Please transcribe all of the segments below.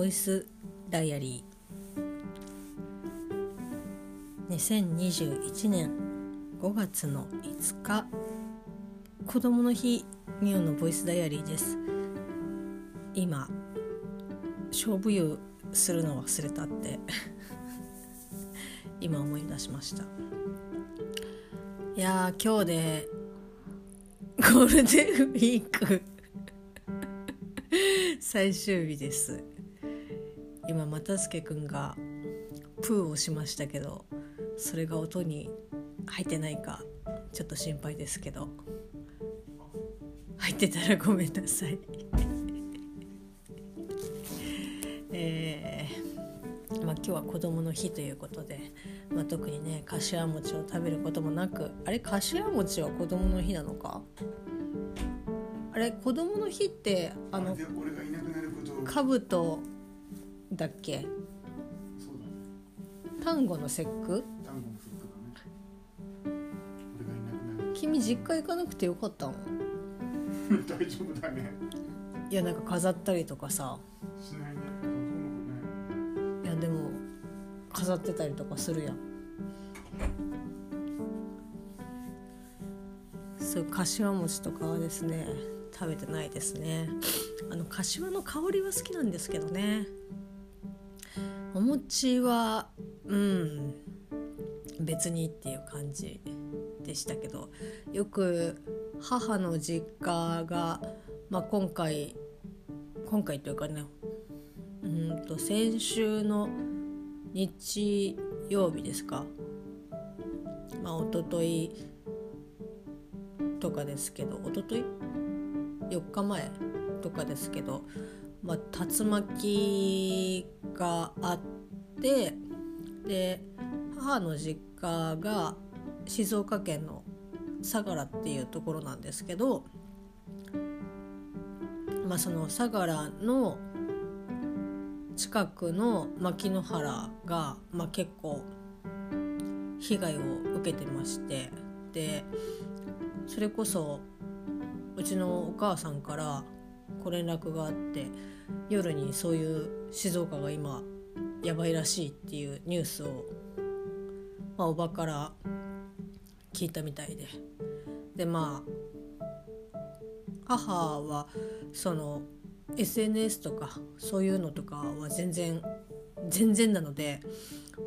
ボイスダイアリー。2021年5月の5日。子供の日ミオのボイスダイアリーです。今勝負湯するの忘れたって。今思い出しました。いや今日でゴールデンウィーク。最終日です。今又助くんがプーをしましたけどそれが音に入ってないかちょっと心配ですけど。入ってたらごめんなさい。えー、まあ今日は子供の日ということで、まあ、特にねかしわ餅を食べることもなくあれかしわ餅は子供の日なのか？あれ子供の日ってあのかぶとだっけ？単語の節句？君実家行かなくてよかったの？大丈夫だね。いやなんか飾ったりとかさ。しないね。いやでも飾ってたりとかするやん。そう柏餅とかはですね食べてないですね。あの柏の香りは好きなんですけどねお餅はうん別にっていう感じでしたけどよく母の実家が、まあ、今回今回というかねうんと先週の日曜日ですか。まあ一昨日とかですけど一昨日4日前とかですけど、まあ、竜巻があってで母の実家が静岡県の相良っていうところなんですけど、まあ、その相良の近くの牧之原が、まあ、結構被害を受けてましてでそれこそうちのお母さんからご連絡があって夜にそういう静岡が今やばいらしいっていうニュースを、まあ、おばから聞いたみたいで。でまあ母はその SNS とかそういうのとかは全然全然なので、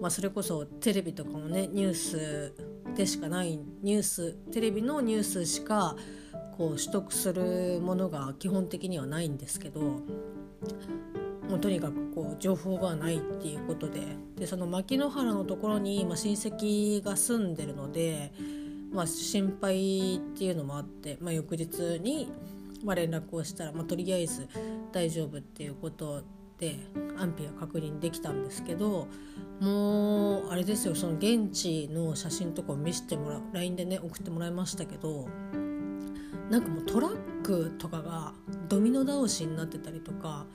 まあ、それこそテレビとかもねニュースでしかないニューステレビのニュースしかこう取得するものが基本的にはないんですけどもうとにかくこう情報がないっていうことででその牧之原のところに、まあ、親戚が住んでるので、まあ、心配っていうのもあって、まあ、翌日に、まあ、連絡をしたら、まあ、とりあえず大丈夫っていうことで安否が確認できたんですけどもうあれですよその現地の写真とかを見せてもらう LINE でね送ってもらいましたけどなんかもうトラックとかがドミノ倒しになってたりとか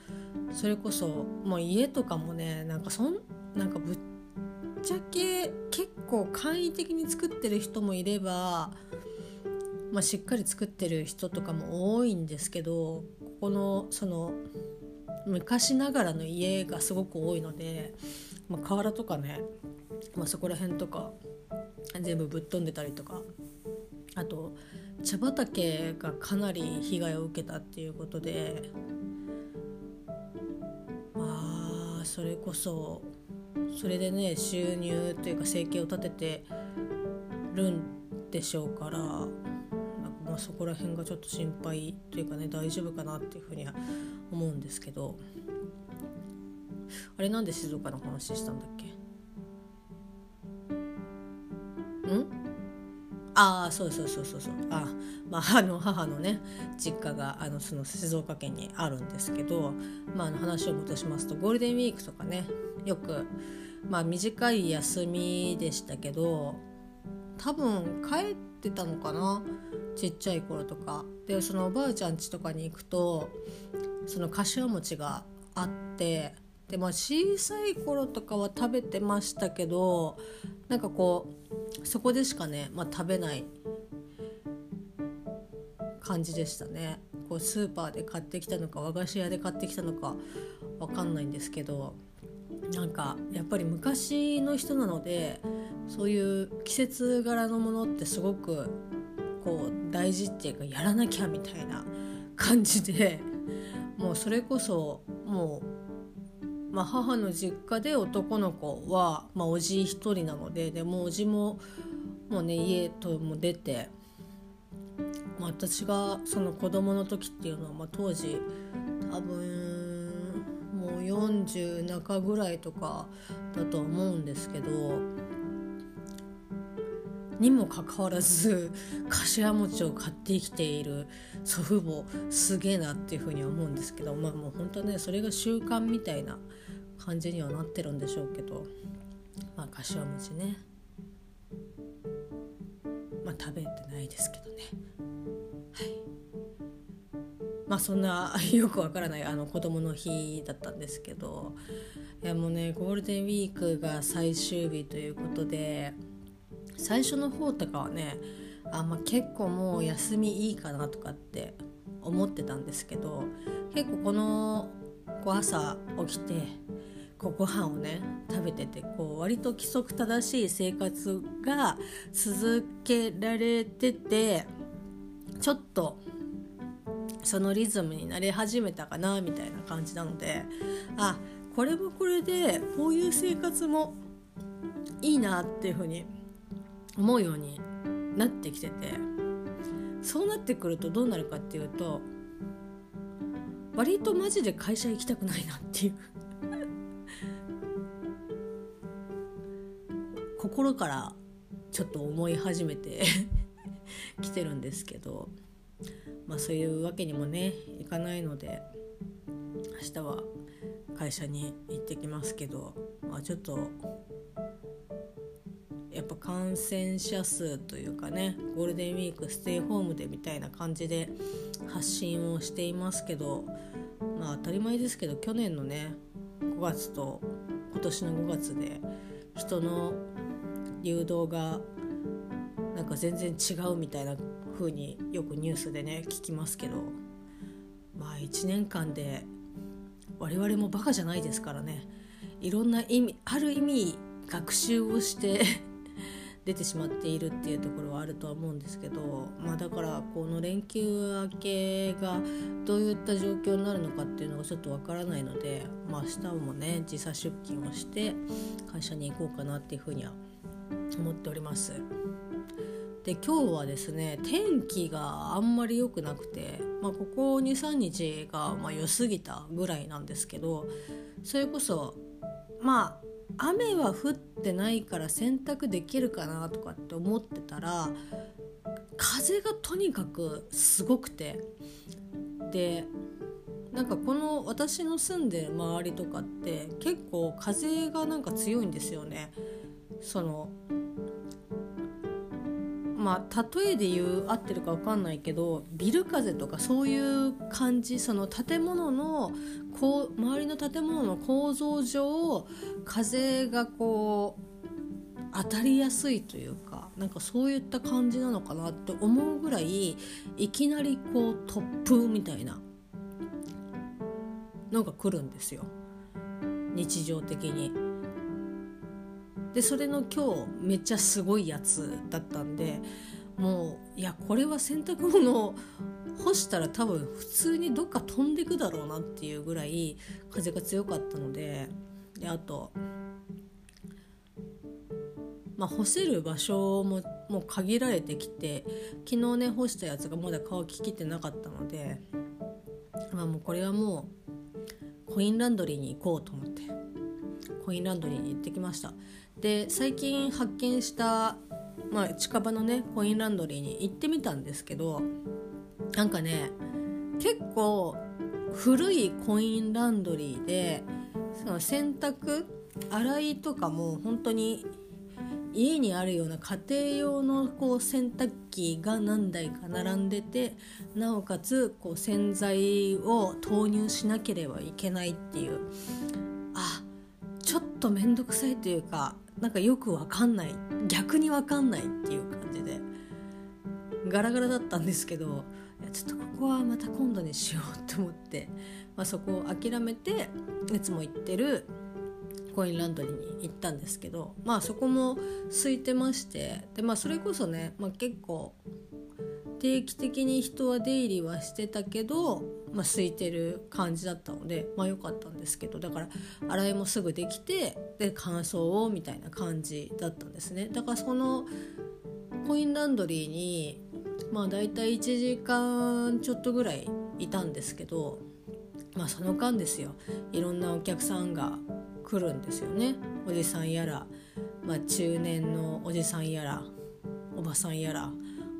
それこそもう家とかもねなんかそんなんかぶっちゃけ結構簡易的に作ってる人もいれば、まあ、しっかり作ってる人とかも多いんですけどここのその昔ながらの家がすごく多いので、まあ、瓦とかね、まあ、そこら辺とか全部ぶっ飛んでたりとかあと茶畑がかなり被害を受けたっていうことでまあそれこそそれでね収入というか生計を立ててるんでしょうからまあそこら辺がちょっと心配というかね大丈夫かなっていうふうには思うんですけどあれなんで静岡の話したんだっけ？ん？ああそうそうそうそうそう。あまああの母のね実家があのその静岡県にあるんですけど、まあ、あの話を戻しますとゴールデンウィークとかねよく、まあ、短い休みでしたけど多分帰ってたのかなちっちゃい頃とか。でそのおばあちゃん家とかに行くとその柏餅があってでまあ小さい頃とかは食べてましたけどなんかこうそこでしかね、まあ、食べない感じでしたね。こうスーパーで買ってきたのか和菓子屋で買ってきたのかわかんないんですけどなんかやっぱり昔の人なのでそういう季節柄のものってすごくこう大事っていうかやらなきゃみたいな感じでもうそれこそもう、まあ、母の実家で男の子は、まあ、おじ一人なのででもおじももうね家とも出て、まあ、私がその子供の時っていうのは、まあ、当時多分もう40中ぐらいとかだと思うんですけどにもかかわらず 柏餅を買ってきている祖父母すげえなっていうふうに思うんですけどまあもう本当ねそれが習慣みたいな感じにはなってるんでしょうけどまあ柏餅ね。まあ食べてないですけどね。はい。まあそんな よくわからないあの子供の日だったんですけどいやもうねゴールデンウィークが最終日ということで最初の方とかはねあ、まあ、結構もう休みいいかなとかって思ってたんですけど結構このこう朝起きてこうご飯をね食べててこう割と規則正しい生活が続けられててちょっとそのリズムになり始めたかなみたいな感じなのであこれもこれでこういう生活もいいなっていうふうに思うようになってきててそうなってくるとどうなるかっていうと割とマジで会社行きたくないなっていう。心からちょっと思い始めて きてるんですけどまあそういうわけにもねいかないので明日は会社に行ってきますけど、まあ、ちょっとやっぱ感染者数というかねゴールデンウィークステイホームでみたいな感じで発信をしていますけどまあ当たり前ですけど去年のね5月と今年の5月で人の流動がなんか全然違うみたいな風によくニュースでね聞きますけどまあ1年間で我々もバカじゃないですからね。いろんな意味ある意味学習をして出てしまっているっていうところはあるとは思うんですけど、まあ、だからこの連休明けがどういった状況になるのかっていうのがちょっとわからないので、まあ、明日もね時差出勤をして会社に行こうかなっていうふうには思っております。で今日はですね天気があんまり良くなくて、まあ、ここ23日がまあ良すぎたぐらいなんですけどそれこそまあ雨は降ってないから洗濯できるかなとかって思ってたら風がとにかくすごくてでなんかこの私の住んでる周りとかって結構風がなんか強いんですよね。そのまあ例えで言う合ってるか分かんないけどビル風とかそういう感じその建物のこう周りの建物の構造上風がこう当たりやすいというかなんかそういった感じなのかなって思うぐらいいきなりこう突風みたいなのが来るんですよ日常的に。でそれの今日めっちゃすごいやつだったんでもういやこれは洗濯物を干したら多分普通にどっか飛んでくだろうなっていうぐらい風が強かったのでであとまあ、干せる場所ももう限られてきて昨日ね干したやつがまだ乾ききってなかったので、まあ、もうこれはもうコインランドリーに行こうと思ってコインランドリーに行ってきました。で最近発見した、まあ、近場のねコインランドリーに行ってみたんですけどなんかね結構古いコインランドリーでその洗濯洗いとかも本当に家にあるような家庭用のこう洗濯機が何台か並んでてなおかつこう洗剤を投入しなければいけないっていうあちょっと面倒くさいというかなんかよくわかんない逆にわかんないっていう感じでガラガラだったんですけどちょっとここはまた今度にしようと思って、まあ、そこを諦めていつも行ってるコインランドリーに行ったんですけどまあそこも空いてましてで、まあ、それこそね、まあ、結構定期的に人は出入りはしてたけど、まあ、空いてる感じだったのでまあ良かったんですけどだから洗いもすぐできてで乾燥をみたいな感じだったんですね。だからそのコインランドリーにまあ大体1時間ちょっとぐらいいたんですけどまあその間ですよ。いろんなお客さんが来るんですよね。おじさんやら、まあ、中年のおじさんやらおばさんやら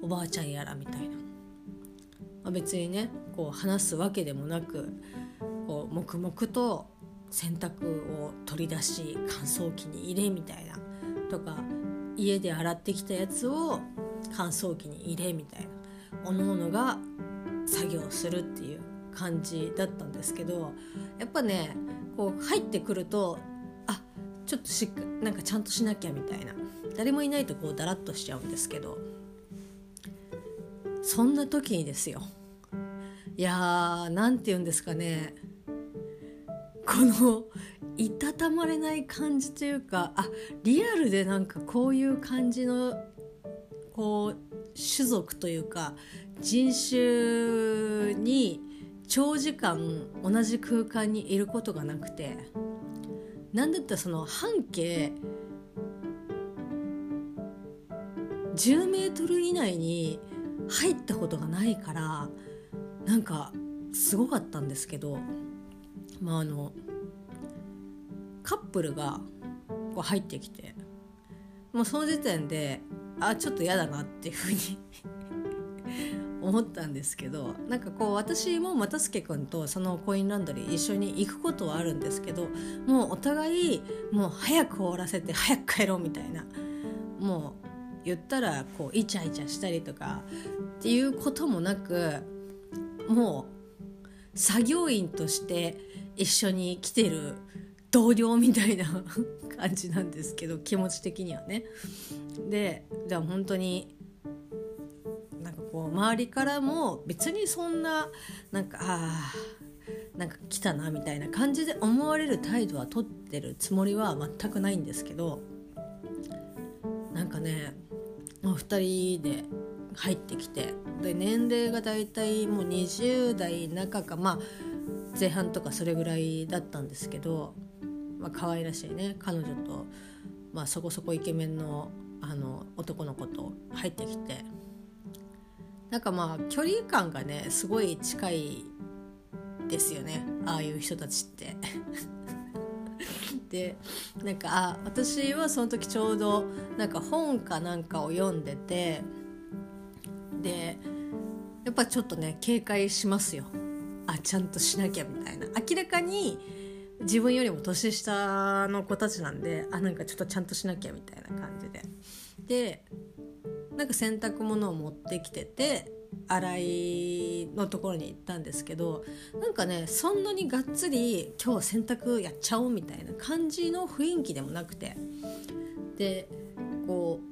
おばあちゃんやらみたいな、まあ、別にねこう話すわけでもなくこう黙々と洗濯を取り出し乾燥機に入れみたいなとか家で洗ってきたやつを乾燥機に入れみたいなおのおのが作業するっていう感じだったんですけどやっぱねこう入ってくるとあちょっとしっなんかちゃんとしなきゃみたいな誰もいないとこうダラッとしちゃうんですけどそんな時にですよいやーなんて言うんですかねこのいたたまれない感じというかあリアルでなんかこういう感じのこう種族というか人種に長時間同じ空間にいることがなくてなんだったらその半径10メートル以内に入ったことがないからなんかすごかったんですけどまああのカップルがこう入ってきてもうその時点であちょっと嫌だなっていうふうに 思ったんですけどなんかこう私も又助君とそのコインランドリー一緒に行くことはあるんですけどもうお互いもう早く終わらせて早く帰ろうみたいなもう言ったらこうイチャイチャしたりとかっていうこともなくもう作業員として一緒に来てる同僚みたいな 感じなんですけど気持ち的にはね。でじゃあ本当になんかこう周りからも別にそんななんかあなんか来たなみたいな感じで思われる態度は取ってるつもりは全くないんですけどなんかねお二人で入ってきてで年齢が大体もう20代中かまあ前半とかそれぐらいだったんですけど、まあ可愛らしいね彼女と、まあ、そこそこイケメンのあの男の子と入ってきてなんかまあ距離感がねすごい近いですよねああいう人たちって。でなんかあ私はその時ちょうどなんか本かなんかを読んでてでやっぱちょっとね警戒しますよ。あちゃんとしなきゃみたいな。明らかに自分よりも年下の子たちなんであなんかちょっとちゃんとしなきゃみたいな感じで。でなんか洗濯物を持ってきてて洗いのところに行ったんですけどなんかねそんなにがっつり今日は洗濯やっちゃおうみたいな感じの雰囲気でもなくて。でこう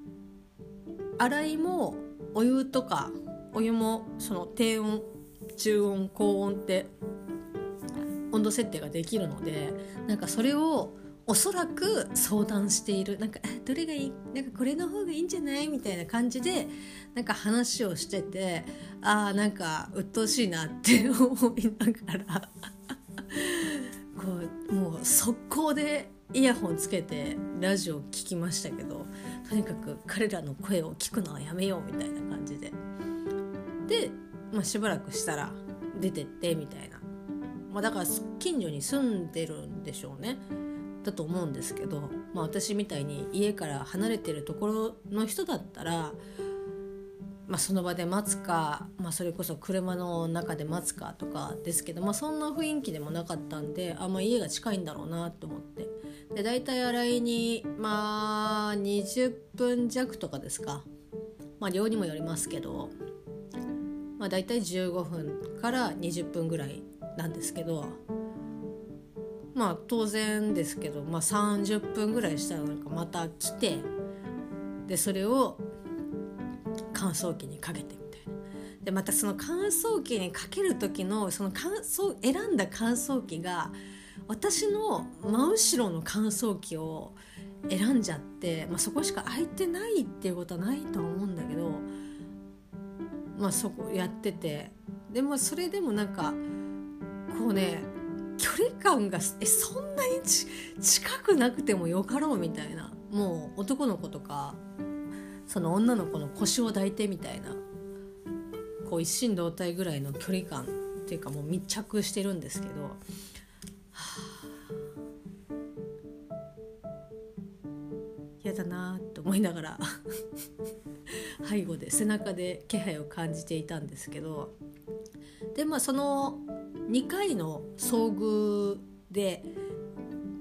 洗いもお湯とかお湯もその低温中温高温って温度設定ができるのでなんかそれをおそらく相談している。なんかどれがいい？なんかこれの方がいいんじゃない？みたいな感じでなんか話をしててああなんか鬱陶しいなって 思いながら。こうもう速攻でイヤホンつけてラジオ聞きましたけどとにかく彼らの声を聞くのはやめようみたいな感じで。で、まあ、しばらくしたら出てってみたいな、まあ、だから近所に住んでるんでしょうね。だと思うんですけど、まあ、私みたいに家から離れてるところの人だったら、まあ、その場で待つか、まあ、それこそ車の中で待つかとかですけど、まあ、そんな雰囲気でもなかったんであん、まあ、家が近いんだろうなと思って。で大体洗いにまあ20分弱とかですか、まあ、量にもよりますけど、まあ、大体15分から20分ぐらいなんですけど。まあ当然ですけど、まあ、30分ぐらいしたらなんかまた来てでそれを乾燥機にかけてみたいな。でまたその乾燥機にかける時のその乾燥選んだ乾燥機が私の真後ろの乾燥機を選んじゃって、まあ、そこしか空いてないっていうことはないとは思うんだけど、まあ、そこやっててでもそれでもなんかこうね距離感がえそんなに近くなくてもよかろうみたいなもう男の子とかその女の子の腰を抱いてみたいなこう一心同体ぐらいの距離感っていうかもう密着してるんですけど、だなと思いながら 背後で背中で気配を感じていたんですけどでまあその2回の遭遇で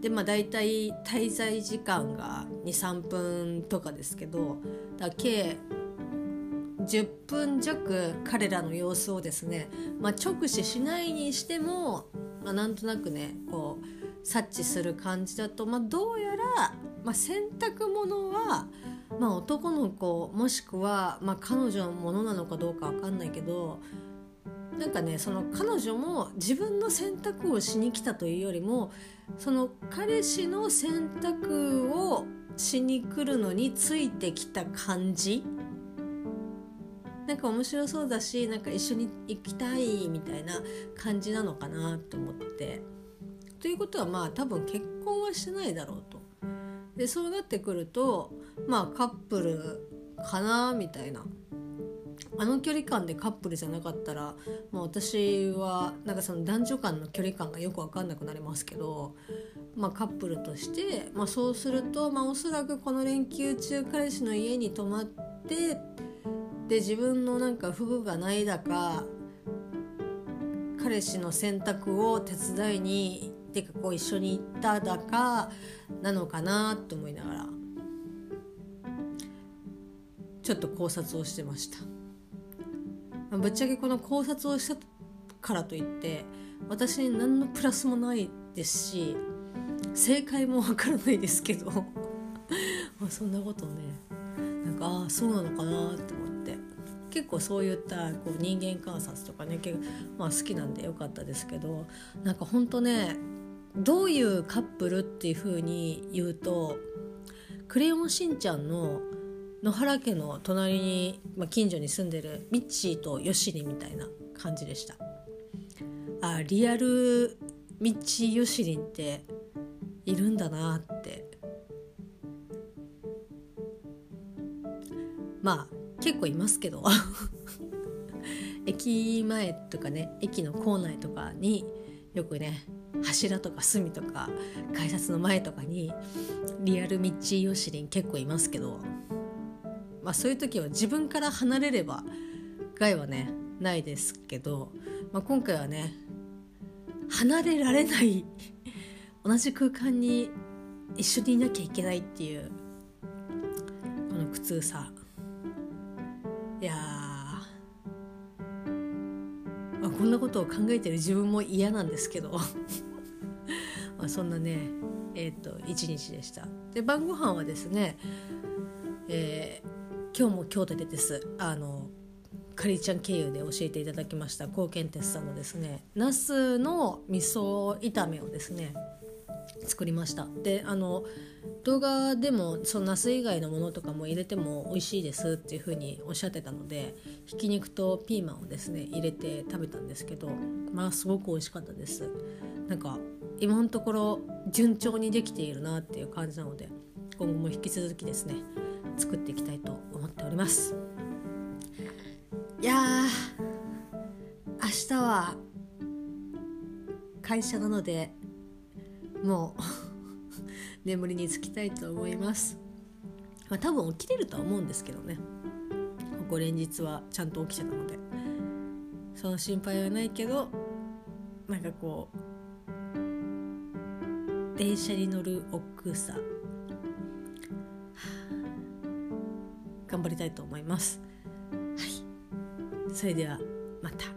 でまあ大体滞在時間が23分とかですけどだ計10分弱彼らの様子をですね、まあ、直視しないにしても、まあ、なんとなくねこう察知する感じだと、まあ、どうやら、まあ、洗濯物は、まあ、男の子もしくは、まあ、彼女のものなのかどうか分かんないけどなんかねその彼女も自分の選択をしに来たというよりもその彼氏の選択をしに来るのについてきた感じなんか面白そうだしなんか一緒に行きたいみたいな感じなのかなと思って。ということはまあ多分結婚はしてないだろうと。でそうなってくるとまあカップルかなみたいな。あの距離感でカップルじゃなかったら、まあ、私はなんかその男女間の距離感がよく分かんなくなりますけど、まあ、カップルとして、まあ、そうすると、まあ、おそらくこの連休中彼氏の家に泊まってで自分のなんか服がないだか彼氏の洗濯を手伝いにてかこう一緒に行っただかなのかなと思いながらちょっと考察をしてました。ぶっちゃけこの考察をしたからといって私に何のプラスもないですし正解もわからないですけど まあそんなことねなんかああそうなのかなって思って結構そういったこう人間観察とかね結構、まあ、好きなんでよかったですけどなんかほんとねどういうカップルっていう風に言うと「クレヨンしんちゃん」の野原家の隣に、まあ、近所に住んでるミッチーとヨシリみたいな感じでした。あリアルミッチーヨシリンっているんだなって。まあ結構いますけど。駅前とかね駅の構内とかによくね柱とか隅とか改札の前とかにリアルミッチーヨシリン結構いますけどまあ、そういう時は自分から離れれば害はねないですけど、まあ、今回はね離れられない同じ空間に一緒にいなきゃいけないっていうこの苦痛さ。いやまあ、こんなことを考えてる自分も嫌なんですけど。まあそんなねえっ、ー、と一日でした。で晩ご飯はですねえー今日も今日でですあのかりちゃん経由で教えていただきました高健鉄さんのですねナスの味噌炒めをですね作りました。であの動画でもそのナス以外のものとかも入れても美味しいですっていう風におっしゃってたのでひき肉とピーマンをですね入れて食べたんですけどまあすごく美味しかったです。なんか今のところ順調にできているなっていう感じなので今後も引き続きですね作っていきたいと思っております。いや明日は会社なのでもう 眠りにつきたいと思います、まあ、多分起きれるとは思うんですけどね。ここ連日はちゃんと起きちゃったので。その心配はないけどなんかこう電車に乗る億劫さ頑張りたいと思います。はい、それではまた。